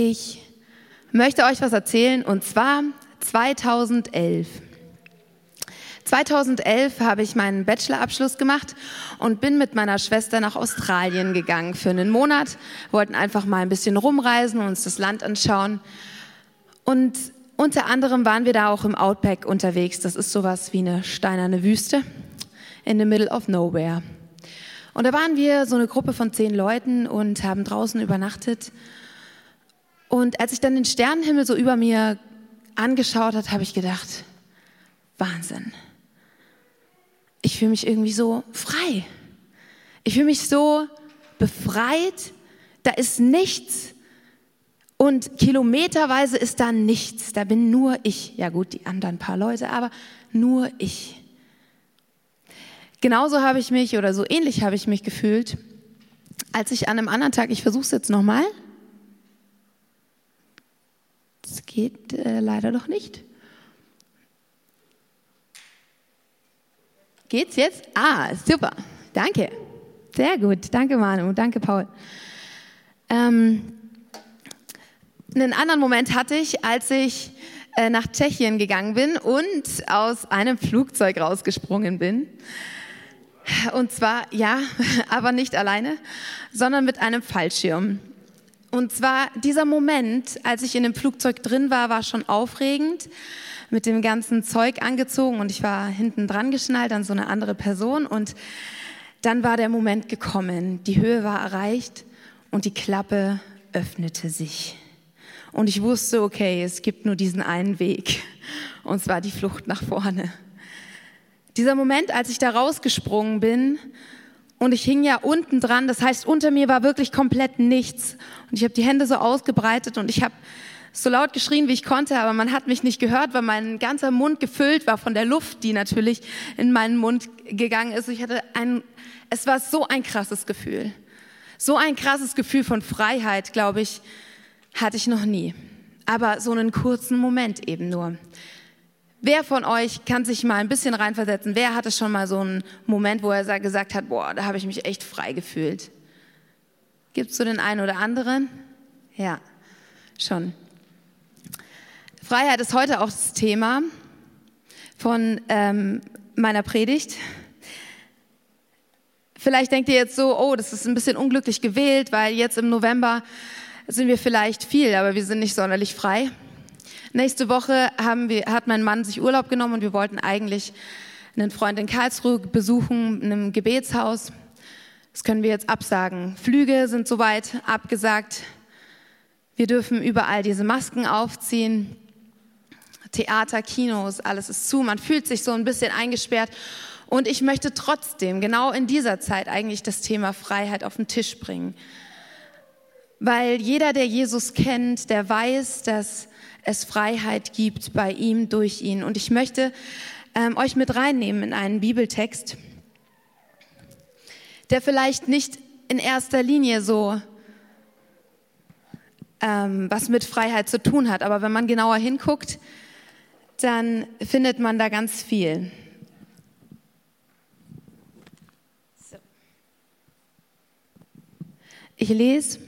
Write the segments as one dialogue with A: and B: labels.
A: Ich möchte euch was erzählen und zwar 2011. 2011 habe ich meinen Bachelorabschluss gemacht und bin mit meiner Schwester nach Australien gegangen für einen Monat. Wollten einfach mal ein bisschen rumreisen und uns das Land anschauen. Und unter anderem waren wir da auch im Outback unterwegs. Das ist sowas wie eine steinerne Wüste in the middle of nowhere. Und da waren wir so eine Gruppe von zehn Leuten und haben draußen übernachtet. Und als ich dann den Sternenhimmel so über mir angeschaut hat, habe ich gedacht, Wahnsinn. Ich fühle mich irgendwie so frei. Ich fühle mich so befreit. Da ist nichts. Und kilometerweise ist da nichts. Da bin nur ich. Ja gut, die anderen paar Leute, aber nur ich. Genauso habe ich mich oder so ähnlich habe ich mich gefühlt, als ich an einem anderen Tag, ich versuche es jetzt nochmal. Es geht äh, leider doch nicht. Geht's jetzt? Ah, super. Danke. Sehr gut. Danke, Manu. Danke, Paul. Ähm, einen anderen Moment hatte ich, als ich äh, nach Tschechien gegangen bin und aus einem Flugzeug rausgesprungen bin. Und zwar, ja, aber nicht alleine, sondern mit einem Fallschirm. Und zwar dieser Moment, als ich in dem Flugzeug drin war, war schon aufregend mit dem ganzen Zeug angezogen und ich war hinten dran geschnallt an so eine andere Person und dann war der Moment gekommen. Die Höhe war erreicht und die Klappe öffnete sich. Und ich wusste, okay, es gibt nur diesen einen Weg und zwar die Flucht nach vorne. Dieser Moment, als ich da rausgesprungen bin und ich hing ja unten dran, das heißt, unter mir war wirklich komplett nichts und ich habe die Hände so ausgebreitet und ich habe so laut geschrien, wie ich konnte, aber man hat mich nicht gehört, weil mein ganzer Mund gefüllt war von der Luft, die natürlich in meinen Mund gegangen ist. Ich hatte ein, es war so ein krasses Gefühl. So ein krasses Gefühl von Freiheit, glaube ich, hatte ich noch nie. Aber so einen kurzen Moment eben nur. Wer von euch kann sich mal ein bisschen reinversetzen? Wer hatte schon mal so einen Moment, wo er gesagt hat, boah, da habe ich mich echt frei gefühlt? Gibt es so den einen oder anderen? Ja, schon. Freiheit ist heute auch das Thema von ähm, meiner Predigt. Vielleicht denkt ihr jetzt so, oh, das ist ein bisschen unglücklich gewählt, weil jetzt im November sind wir vielleicht viel, aber wir sind nicht sonderlich frei. Nächste Woche wir, hat mein Mann sich Urlaub genommen und wir wollten eigentlich einen Freund in Karlsruhe besuchen, in einem Gebetshaus. Das können wir jetzt absagen. Flüge sind soweit abgesagt. Wir dürfen überall diese Masken aufziehen. Theater, Kinos, alles ist zu. Man fühlt sich so ein bisschen eingesperrt. Und ich möchte trotzdem genau in dieser Zeit eigentlich das Thema Freiheit auf den Tisch bringen. Weil jeder, der Jesus kennt, der weiß, dass es Freiheit gibt bei ihm, durch ihn. Und ich möchte ähm, euch mit reinnehmen in einen Bibeltext, der vielleicht nicht in erster Linie so ähm, was mit Freiheit zu tun hat, aber wenn man genauer hinguckt, dann findet man da ganz viel. Ich lese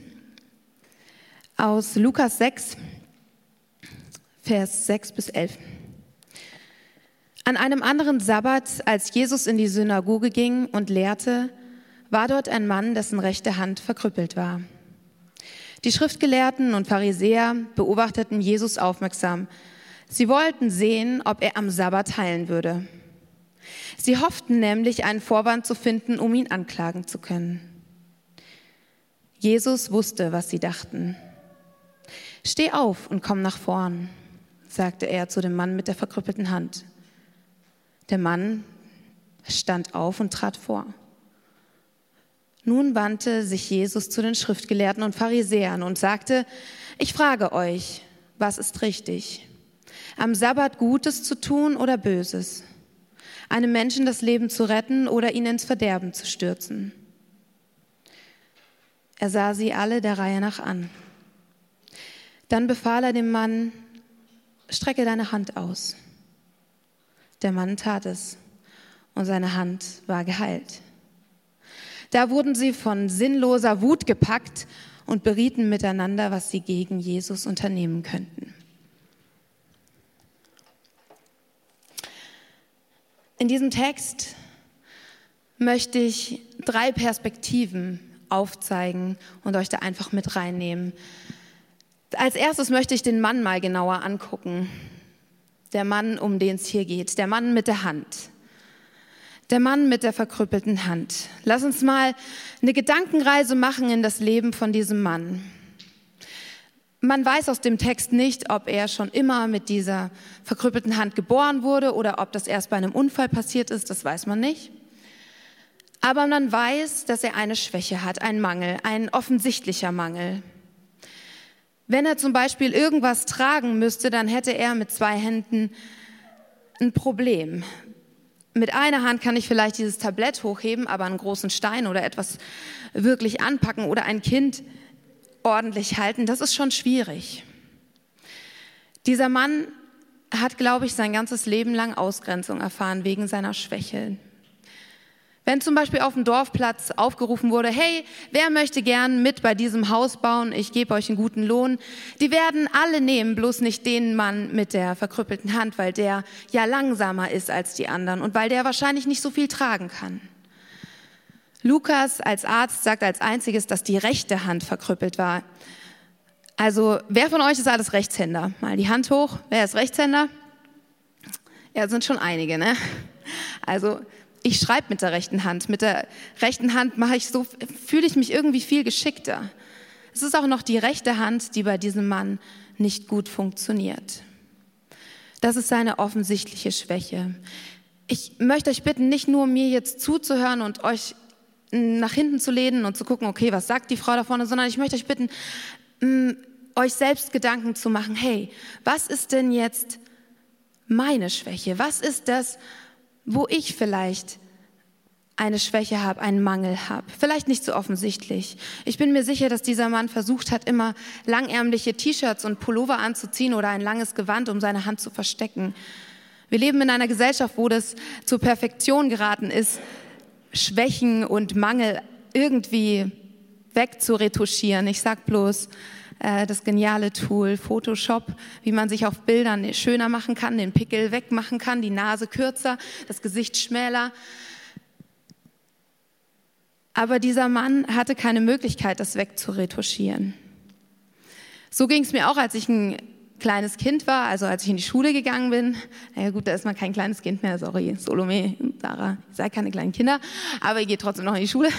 A: aus Lukas 6, Vers 6 bis 11. An einem anderen Sabbat, als Jesus in die Synagoge ging und lehrte, war dort ein Mann, dessen rechte Hand verkrüppelt war. Die Schriftgelehrten und Pharisäer beobachteten Jesus aufmerksam, Sie wollten sehen, ob er am Sabbat heilen würde. Sie hofften nämlich, einen Vorwand zu finden, um ihn anklagen zu können. Jesus wusste, was sie dachten. Steh auf und komm nach vorn, sagte er zu dem Mann mit der verkrüppelten Hand. Der Mann stand auf und trat vor. Nun wandte sich Jesus zu den Schriftgelehrten und Pharisäern und sagte, ich frage euch, was ist richtig? am Sabbat Gutes zu tun oder Böses, einem Menschen das Leben zu retten oder ihn ins Verderben zu stürzen. Er sah sie alle der Reihe nach an. Dann befahl er dem Mann, strecke deine Hand aus. Der Mann tat es und seine Hand war geheilt. Da wurden sie von sinnloser Wut gepackt und berieten miteinander, was sie gegen Jesus unternehmen könnten. In diesem Text möchte ich drei Perspektiven aufzeigen und euch da einfach mit reinnehmen. Als erstes möchte ich den Mann mal genauer angucken. Der Mann, um den es hier geht. Der Mann mit der Hand. Der Mann mit der verkrüppelten Hand. Lass uns mal eine Gedankenreise machen in das Leben von diesem Mann. Man weiß aus dem Text nicht, ob er schon immer mit dieser verkrüppelten Hand geboren wurde oder ob das erst bei einem Unfall passiert ist, das weiß man nicht. Aber man weiß, dass er eine Schwäche hat, einen Mangel, ein offensichtlicher Mangel. Wenn er zum Beispiel irgendwas tragen müsste, dann hätte er mit zwei Händen ein Problem. Mit einer Hand kann ich vielleicht dieses Tablett hochheben, aber einen großen Stein oder etwas wirklich anpacken oder ein Kind ordentlich halten, das ist schon schwierig. Dieser Mann hat, glaube ich, sein ganzes Leben lang Ausgrenzung erfahren wegen seiner Schwäche. Wenn zum Beispiel auf dem Dorfplatz aufgerufen wurde, hey, wer möchte gern mit bei diesem Haus bauen, ich gebe euch einen guten Lohn, die werden alle nehmen, bloß nicht den Mann mit der verkrüppelten Hand, weil der ja langsamer ist als die anderen und weil der wahrscheinlich nicht so viel tragen kann. Lukas als Arzt sagt als einziges, dass die rechte Hand verkrüppelt war. Also, wer von euch ist alles Rechtshänder? Mal die Hand hoch. Wer ist Rechtshänder? Ja, sind schon einige, ne? Also, ich schreibe mit der rechten Hand. Mit der rechten Hand mache ich so, fühle ich mich irgendwie viel geschickter. Es ist auch noch die rechte Hand, die bei diesem Mann nicht gut funktioniert. Das ist seine offensichtliche Schwäche. Ich möchte euch bitten, nicht nur mir jetzt zuzuhören und euch nach hinten zu lehnen und zu gucken, okay, was sagt die Frau da vorne, sondern ich möchte euch bitten, mm, euch selbst Gedanken zu machen, hey, was ist denn jetzt meine Schwäche? Was ist das, wo ich vielleicht eine Schwäche habe, einen Mangel habe. Vielleicht nicht so offensichtlich. Ich bin mir sicher, dass dieser Mann versucht hat, immer langärmliche T-Shirts und Pullover anzuziehen oder ein langes Gewand, um seine Hand zu verstecken. Wir leben in einer Gesellschaft, wo das zur Perfektion geraten ist, Schwächen und Mangel irgendwie wegzuretuschieren. Ich sag bloß äh, das geniale Tool Photoshop, wie man sich auf Bildern schöner machen kann, den Pickel wegmachen kann, die Nase kürzer, das Gesicht schmäler. Aber dieser Mann hatte keine Möglichkeit, das wegzuretuschieren. So ging es mir auch, als ich ein kleines Kind war, also als ich in die Schule gegangen bin. Na ja, gut, da ist man kein kleines Kind mehr, sorry, Solome, Sarah, ihr seid keine kleinen Kinder, aber ihr geht trotzdem noch in die Schule.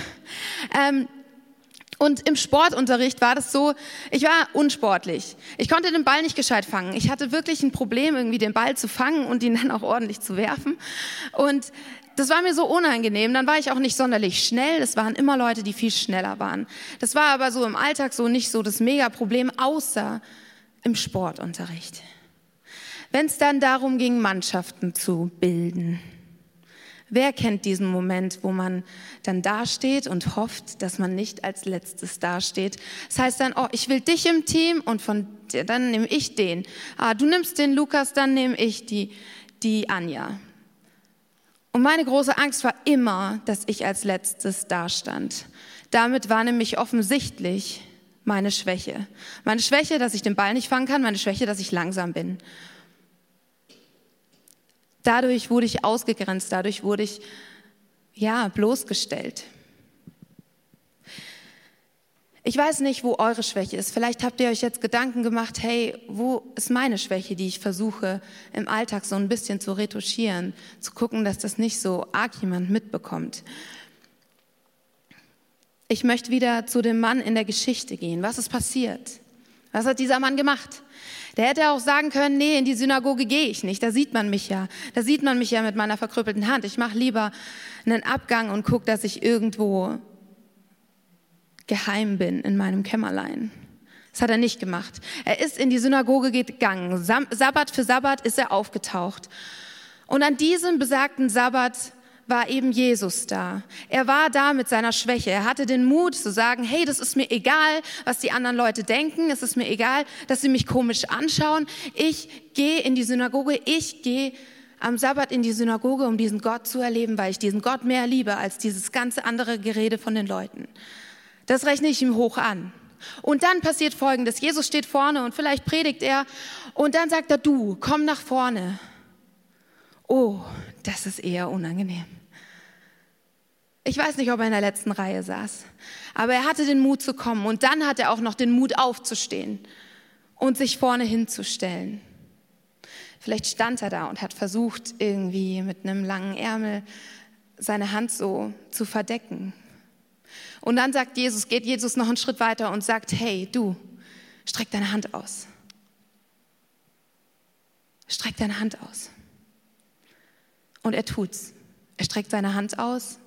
A: Ähm, und im Sportunterricht war das so, ich war unsportlich. Ich konnte den Ball nicht gescheit fangen. Ich hatte wirklich ein Problem, irgendwie den Ball zu fangen und ihn dann auch ordentlich zu werfen. Und das war mir so unangenehm. Dann war ich auch nicht sonderlich schnell. Es waren immer Leute, die viel schneller waren. Das war aber so im Alltag so nicht so das Mega-Problem, außer im Sportunterricht. Wenn es dann darum ging, Mannschaften zu bilden. Wer kennt diesen Moment, wo man dann dasteht und hofft, dass man nicht als letztes dasteht? Das heißt dann, oh, ich will dich im Team und von dann nehme ich den. Ah, du nimmst den Lukas, dann nehme ich die, die Anja. Und meine große Angst war immer, dass ich als letztes dastand. Damit war nämlich offensichtlich, meine Schwäche. Meine Schwäche, dass ich den Ball nicht fangen kann, meine Schwäche, dass ich langsam bin. Dadurch wurde ich ausgegrenzt, dadurch wurde ich ja bloßgestellt. Ich weiß nicht, wo eure Schwäche ist. Vielleicht habt ihr euch jetzt Gedanken gemacht, hey, wo ist meine Schwäche, die ich versuche im Alltag so ein bisschen zu retuschieren, zu gucken, dass das nicht so arg jemand mitbekommt. Ich möchte wieder zu dem Mann in der Geschichte gehen. Was ist passiert? Was hat dieser Mann gemacht? Der hätte auch sagen können, nee, in die Synagoge gehe ich nicht. Da sieht man mich ja. Da sieht man mich ja mit meiner verkrüppelten Hand. Ich mache lieber einen Abgang und gucke, dass ich irgendwo geheim bin in meinem Kämmerlein. Das hat er nicht gemacht. Er ist in die Synagoge gegangen. Sabbat für Sabbat ist er aufgetaucht. Und an diesem besagten Sabbat war eben Jesus da. Er war da mit seiner Schwäche. Er hatte den Mut zu sagen, hey, das ist mir egal, was die anderen Leute denken. Es ist mir egal, dass sie mich komisch anschauen. Ich gehe in die Synagoge. Ich gehe am Sabbat in die Synagoge, um diesen Gott zu erleben, weil ich diesen Gott mehr liebe als dieses ganze andere Gerede von den Leuten. Das rechne ich ihm hoch an. Und dann passiert Folgendes. Jesus steht vorne und vielleicht predigt er und dann sagt er, du, komm nach vorne. Oh, das ist eher unangenehm. Ich weiß nicht, ob er in der letzten Reihe saß, aber er hatte den Mut zu kommen und dann hat er auch noch den Mut aufzustehen und sich vorne hinzustellen. Vielleicht stand er da und hat versucht, irgendwie mit einem langen Ärmel seine Hand so zu verdecken. Und dann sagt Jesus, geht Jesus noch einen Schritt weiter und sagt, hey, du, streck deine Hand aus. Streck deine Hand aus. Und er tut's. Er streckt seine Hand aus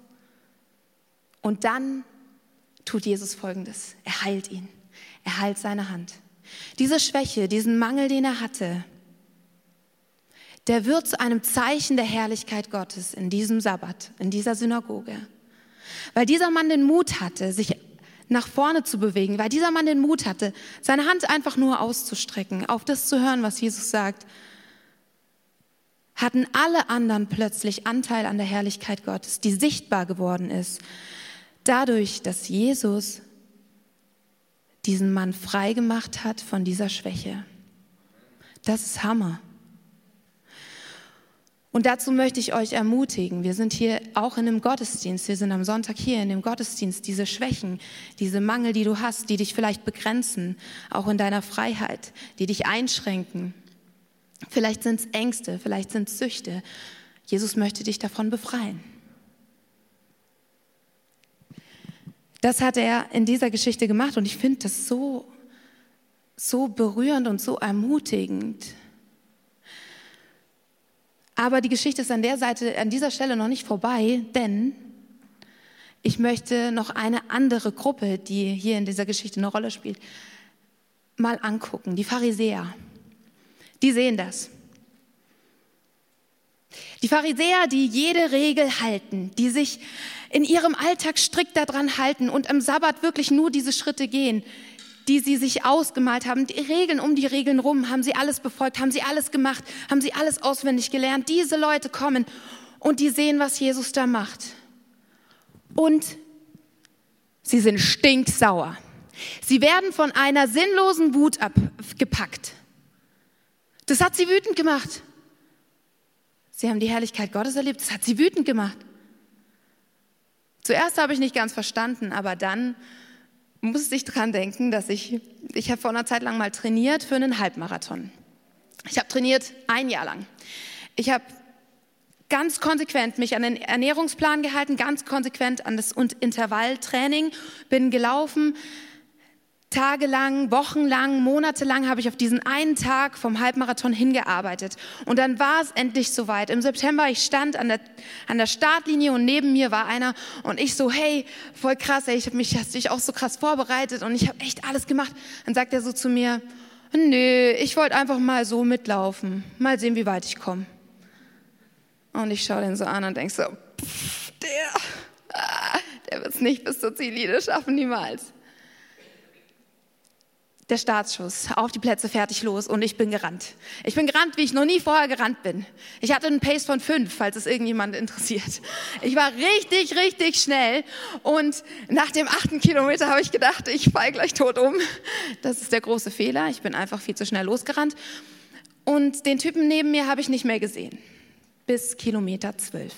A: und dann tut Jesus Folgendes. Er heilt ihn. Er heilt seine Hand. Diese Schwäche, diesen Mangel, den er hatte, der wird zu einem Zeichen der Herrlichkeit Gottes in diesem Sabbat, in dieser Synagoge. Weil dieser Mann den Mut hatte, sich nach vorne zu bewegen, weil dieser Mann den Mut hatte, seine Hand einfach nur auszustrecken, auf das zu hören, was Jesus sagt, hatten alle anderen plötzlich Anteil an der Herrlichkeit Gottes, die sichtbar geworden ist, dadurch, dass Jesus diesen Mann frei gemacht hat von dieser Schwäche. Das ist Hammer. Und dazu möchte ich euch ermutigen. Wir sind hier auch in einem Gottesdienst. Wir sind am Sonntag hier in dem Gottesdienst. Diese Schwächen, diese Mangel, die du hast, die dich vielleicht begrenzen, auch in deiner Freiheit, die dich einschränken. Vielleicht sind es Ängste, vielleicht sind es Süchte. Jesus möchte dich davon befreien. Das hat er in dieser Geschichte gemacht und ich finde das so, so berührend und so ermutigend. Aber die Geschichte ist an der Seite, an dieser Stelle noch nicht vorbei, denn ich möchte noch eine andere Gruppe, die hier in dieser Geschichte eine Rolle spielt, mal angucken. Die Pharisäer. Die sehen das. Die Pharisäer, die jede Regel halten, die sich in ihrem Alltag strikt daran halten und am Sabbat wirklich nur diese Schritte gehen, die sie sich ausgemalt haben, die Regeln um die Regeln rum, haben sie alles befolgt, haben sie alles gemacht, haben sie alles auswendig gelernt. Diese Leute kommen und die sehen, was Jesus da macht. Und sie sind stinksauer. Sie werden von einer sinnlosen Wut abgepackt. Das hat sie wütend gemacht. Sie haben die Herrlichkeit Gottes erlebt. Das hat sie wütend gemacht. Zuerst habe ich nicht ganz verstanden, aber dann musste ich dran denken, dass ich, ich habe vor einer Zeit lang mal trainiert für einen Halbmarathon. Ich habe trainiert ein Jahr lang. Ich habe ganz konsequent mich an den Ernährungsplan gehalten, ganz konsequent an das Intervalltraining, bin gelaufen, tagelang, wochenlang, monatelang habe ich auf diesen einen Tag vom Halbmarathon hingearbeitet. Und dann war es endlich soweit. Im September, ich stand an der, an der Startlinie und neben mir war einer und ich so, hey, voll krass, ey, ich habe mich hast dich auch so krass vorbereitet und ich habe echt alles gemacht. Dann sagt er so zu mir, nö, ich wollte einfach mal so mitlaufen, mal sehen, wie weit ich komme. Und ich schaue den so an und denke so, pff, der, ah, der wird es nicht bis zur Ziellinie schaffen, niemals der Startschuss, auf die Plätze, fertig, los und ich bin gerannt. Ich bin gerannt, wie ich noch nie vorher gerannt bin. Ich hatte einen Pace von fünf, falls es irgendjemand interessiert. Ich war richtig, richtig schnell und nach dem achten Kilometer habe ich gedacht, ich falle gleich tot um. Das ist der große Fehler. Ich bin einfach viel zu schnell losgerannt und den Typen neben mir habe ich nicht mehr gesehen. Bis Kilometer zwölf.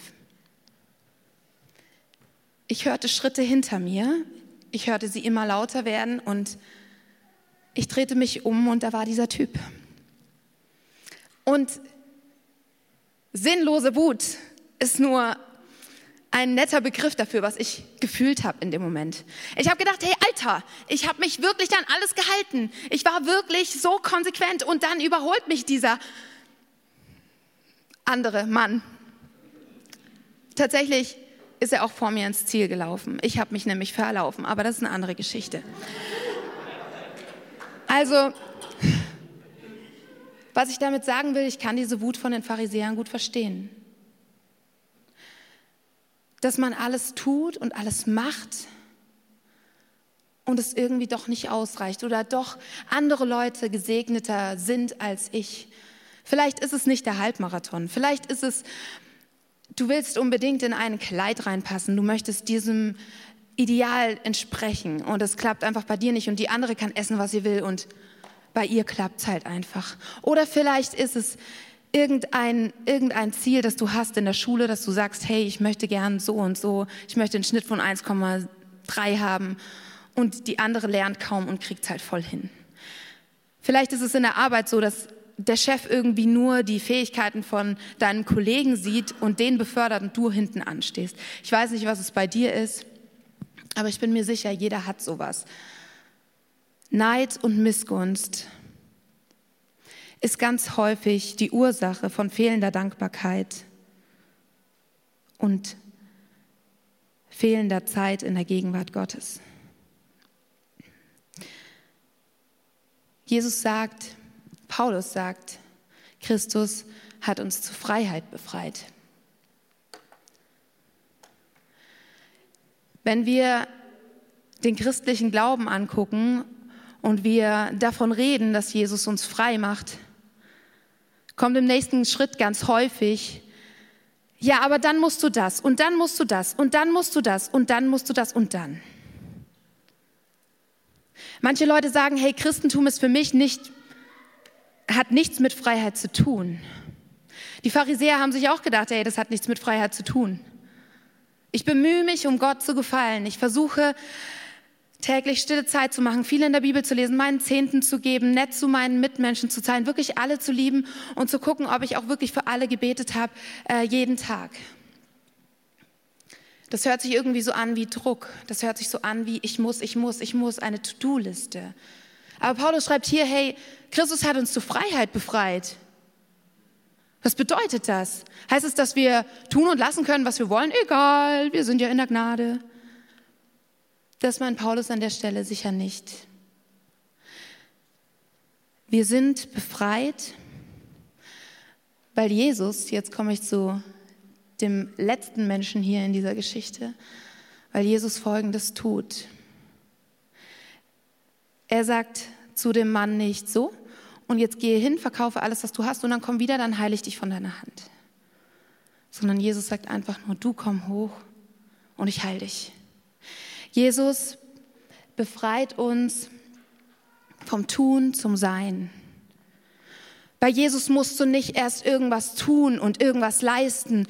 A: Ich hörte Schritte hinter mir. Ich hörte sie immer lauter werden und ich drehte mich um und da war dieser Typ. Und sinnlose Wut ist nur ein netter Begriff dafür, was ich gefühlt habe in dem Moment. Ich habe gedacht, hey Alter, ich habe mich wirklich an alles gehalten. Ich war wirklich so konsequent und dann überholt mich dieser andere Mann. Tatsächlich ist er auch vor mir ins Ziel gelaufen. Ich habe mich nämlich verlaufen, aber das ist eine andere Geschichte. Also, was ich damit sagen will, ich kann diese Wut von den Pharisäern gut verstehen. Dass man alles tut und alles macht und es irgendwie doch nicht ausreicht oder doch andere Leute gesegneter sind als ich. Vielleicht ist es nicht der Halbmarathon, vielleicht ist es, du willst unbedingt in ein Kleid reinpassen, du möchtest diesem Ideal entsprechen und es klappt einfach bei dir nicht und die andere kann essen, was sie will und bei ihr klappt es halt einfach. Oder vielleicht ist es irgendein, irgendein Ziel, das du hast in der Schule, dass du sagst, hey, ich möchte gern so und so, ich möchte einen Schnitt von 1,3 haben und die andere lernt kaum und kriegt es halt voll hin. Vielleicht ist es in der Arbeit so, dass der Chef irgendwie nur die Fähigkeiten von deinen Kollegen sieht und den befördert und du hinten anstehst. Ich weiß nicht, was es bei dir ist, aber ich bin mir sicher, jeder hat sowas. Neid und Missgunst ist ganz häufig die Ursache von fehlender Dankbarkeit und fehlender Zeit in der Gegenwart Gottes. Jesus sagt, Paulus sagt, Christus hat uns zur Freiheit befreit. Wenn wir den christlichen Glauben angucken und wir davon reden, dass Jesus uns frei macht, kommt im nächsten Schritt ganz häufig, ja, aber dann musst du das und dann musst du das und dann musst du das und dann musst du das und dann. Manche Leute sagen, hey, Christentum ist für mich nicht, hat nichts mit Freiheit zu tun. Die Pharisäer haben sich auch gedacht, hey, das hat nichts mit Freiheit zu tun. Ich bemühe mich, um Gott zu gefallen. Ich versuche, täglich stille Zeit zu machen, viel in der Bibel zu lesen, meinen Zehnten zu geben, nett zu meinen Mitmenschen zu sein, wirklich alle zu lieben und zu gucken, ob ich auch wirklich für alle gebetet habe, äh, jeden Tag. Das hört sich irgendwie so an wie Druck. Das hört sich so an wie ich muss, ich muss, ich muss, eine To-Do-Liste. Aber Paulus schreibt hier, hey, Christus hat uns zur Freiheit befreit. Was bedeutet das? Heißt es, dass wir tun und lassen können, was wir wollen? Egal, wir sind ja in der Gnade. Das meint Paulus an der Stelle sicher nicht. Wir sind befreit, weil Jesus, jetzt komme ich zu dem letzten Menschen hier in dieser Geschichte, weil Jesus Folgendes tut. Er sagt zu dem Mann nicht so, und jetzt gehe hin, verkaufe alles, was du hast, und dann komm wieder, dann heile ich dich von deiner Hand. Sondern Jesus sagt einfach nur, du komm hoch und ich heile dich. Jesus befreit uns vom Tun zum Sein. Bei Jesus musst du nicht erst irgendwas tun und irgendwas leisten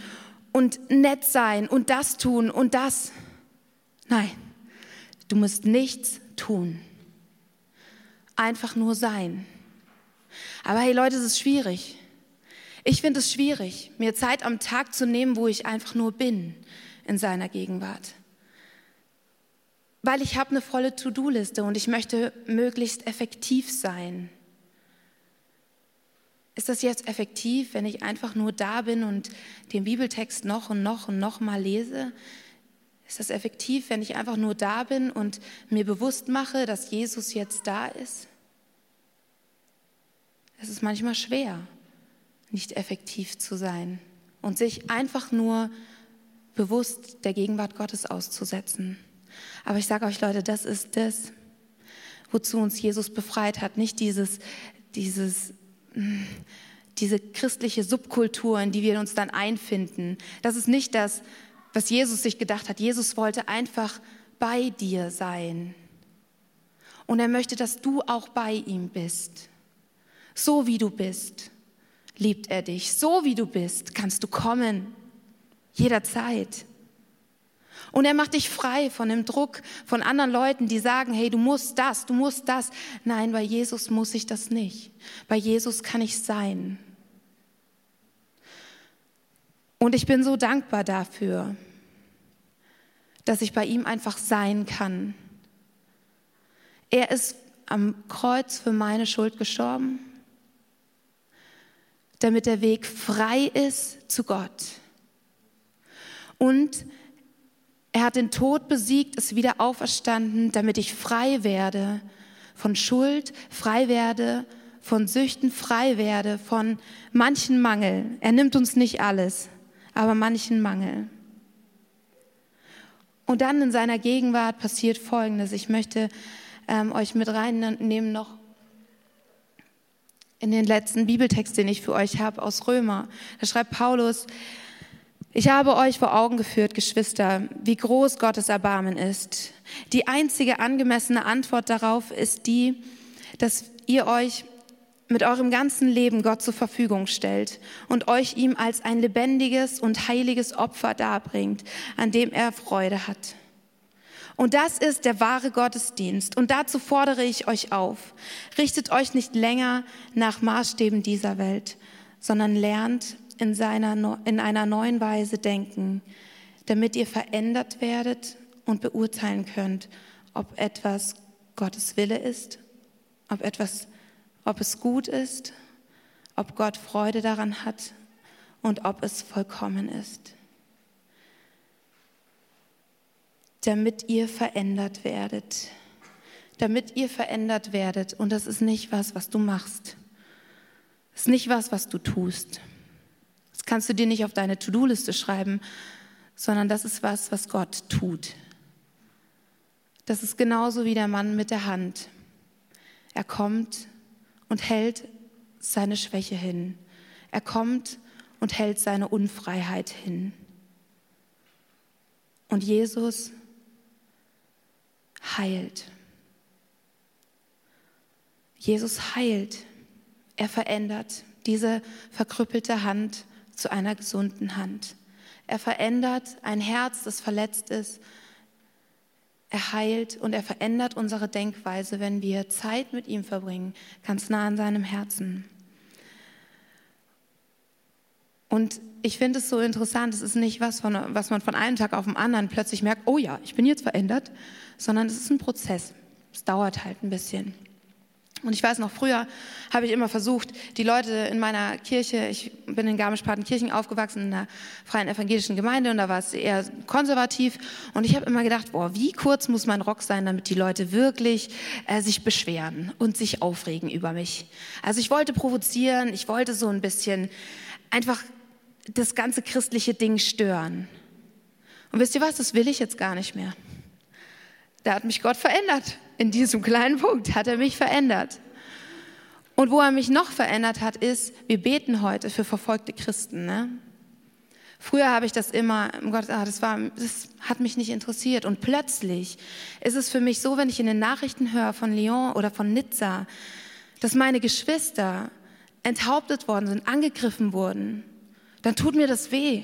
A: und nett sein und das tun und das. Nein, du musst nichts tun. Einfach nur sein. Aber hey Leute, es ist schwierig. Ich finde es schwierig, mir Zeit am Tag zu nehmen, wo ich einfach nur bin in seiner Gegenwart weil ich habe eine volle To-Do-Liste und ich möchte möglichst effektiv sein. Ist das jetzt effektiv, wenn ich einfach nur da bin und den Bibeltext noch und noch und noch mal lese? Ist das effektiv, wenn ich einfach nur da bin und mir bewusst mache, dass Jesus jetzt da ist? Es ist manchmal schwer, nicht effektiv zu sein und sich einfach nur bewusst der Gegenwart Gottes auszusetzen. Aber ich sage euch Leute, das ist das, wozu uns Jesus befreit hat. Nicht dieses, dieses, mm, diese christliche Subkultur, in die wir uns dann einfinden. Das ist nicht das, was Jesus sich gedacht hat. Jesus wollte einfach bei dir sein. Und er möchte, dass du auch bei ihm bist. So wie du bist, liebt er dich. So wie du bist, kannst du kommen. Jederzeit. Und er macht dich frei von dem Druck von anderen Leuten, die sagen, hey, du musst das, du musst das. Nein, bei Jesus muss ich das nicht. Bei Jesus kann ich sein. Und ich bin so dankbar dafür, dass ich bei ihm einfach sein kann. Er ist am Kreuz für meine Schuld gestorben, damit der Weg frei ist zu Gott. Und er hat den Tod besiegt, ist wieder auferstanden, damit ich frei werde von Schuld, frei werde von Süchten, frei werde von manchen Mangel. Er nimmt uns nicht alles, aber manchen Mangel. Und dann in seiner Gegenwart passiert Folgendes. Ich möchte ähm, euch mit reinnehmen noch in den letzten Bibeltext, den ich für euch habe aus Römer. Da schreibt Paulus, Ich habe euch vor Augen geführt, Geschwister, wie groß Gottes Erbarmen ist. Die einzige angemessene Antwort darauf ist die, dass ihr euch mit eurem ganzen Leben Gott zur Verfügung stellt und euch ihm als ein lebendiges und heiliges Opfer darbringt, an dem er Freude hat. Und das ist der wahre Gottesdienst. Und dazu fordere ich euch auf. Richtet euch nicht länger nach Maßstäben dieser Welt, sondern lernt in, seiner, in einer neuen Weise denken, damit ihr verändert werdet und beurteilen könnt, ob etwas Gottes Wille ist, ob etwas ob es gut ist, ob Gott Freude daran hat und ob es vollkommen ist. Damit ihr verändert werdet. Damit ihr verändert werdet. Und das ist nicht was, was du machst. Das ist nicht was, was du tust. Das kannst du dir nicht auf deine To-Do-Liste schreiben, sondern das ist was, was Gott tut. Das ist genauso wie der Mann mit der Hand. Er kommt und hält seine Schwäche hin. Er kommt und hält seine Unfreiheit hin. Und Jesus heilt. Jesus heilt. Er verändert diese verkrüppelte Hand zu einer gesunden Hand. Er verändert ein Herz, das verletzt ist, er heilt und er verändert unsere Denkweise, wenn wir Zeit mit ihm verbringen, ganz nah an seinem Herzen. Und ich finde es so interessant, es ist nicht was, von, was man von einem Tag auf den anderen plötzlich merkt, oh ja, ich bin jetzt verändert, sondern es ist ein Prozess. Es dauert halt ein bisschen. Und ich weiß noch, früher habe ich immer versucht, die Leute in meiner Kirche, ich bin in Garmisch-Partenkirchen aufgewachsen, in einer freien evangelischen Gemeinde und da war es eher konservativ. Und ich habe immer gedacht, boah, wie kurz muss mein Rock sein, damit die Leute wirklich äh, sich beschweren und sich aufregen über mich. Also ich wollte provozieren, ich wollte so ein bisschen einfach das ganze christliche Ding stören. Und wisst ihr was, das will ich jetzt gar nicht mehr. Da hat mich Gott verändert in diesem kleinen Punkt hat er mich verändert. Und wo er mich noch verändert hat, ist, wir beten heute für verfolgte Christen. Ne? Früher habe ich das immer, Gott, ah, das, war, das hat mich nicht interessiert. Und plötzlich ist es für mich so, wenn ich in den Nachrichten höre von Lyon oder von Nizza, dass meine Geschwister enthauptet worden sind, angegriffen wurden, dann tut mir das weh.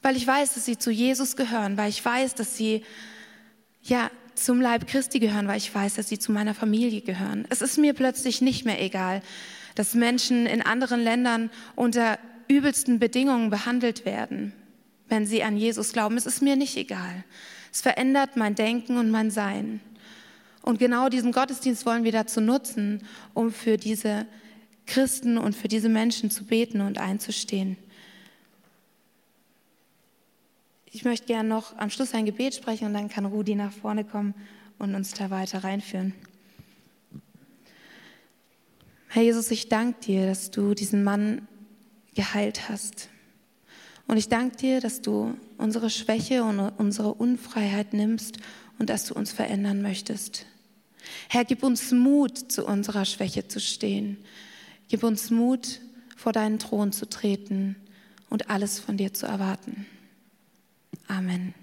A: Weil ich weiß, dass sie zu Jesus gehören, weil ich weiß, dass sie ja, zum Leib Christi gehören, weil ich weiß, dass sie zu meiner Familie gehören. Es ist mir plötzlich nicht mehr egal, dass Menschen in anderen Ländern unter übelsten Bedingungen behandelt werden, wenn sie an Jesus glauben. Es ist mir nicht egal. Es verändert mein Denken und mein Sein. Und genau diesen Gottesdienst wollen wir dazu nutzen, um für diese Christen und für diese Menschen zu beten und einzustehen. Ich möchte gerne noch am Schluss ein Gebet sprechen und dann kann Rudi nach vorne kommen und uns da weiter reinführen. Herr Jesus, ich danke dir, dass du diesen Mann geheilt hast. Und ich danke dir, dass du unsere Schwäche und unsere Unfreiheit nimmst und dass du uns verändern möchtest. Herr, gib uns Mut, zu unserer Schwäche zu stehen. Gib uns Mut, vor deinen Thron zu treten und alles von dir zu erwarten. Amen.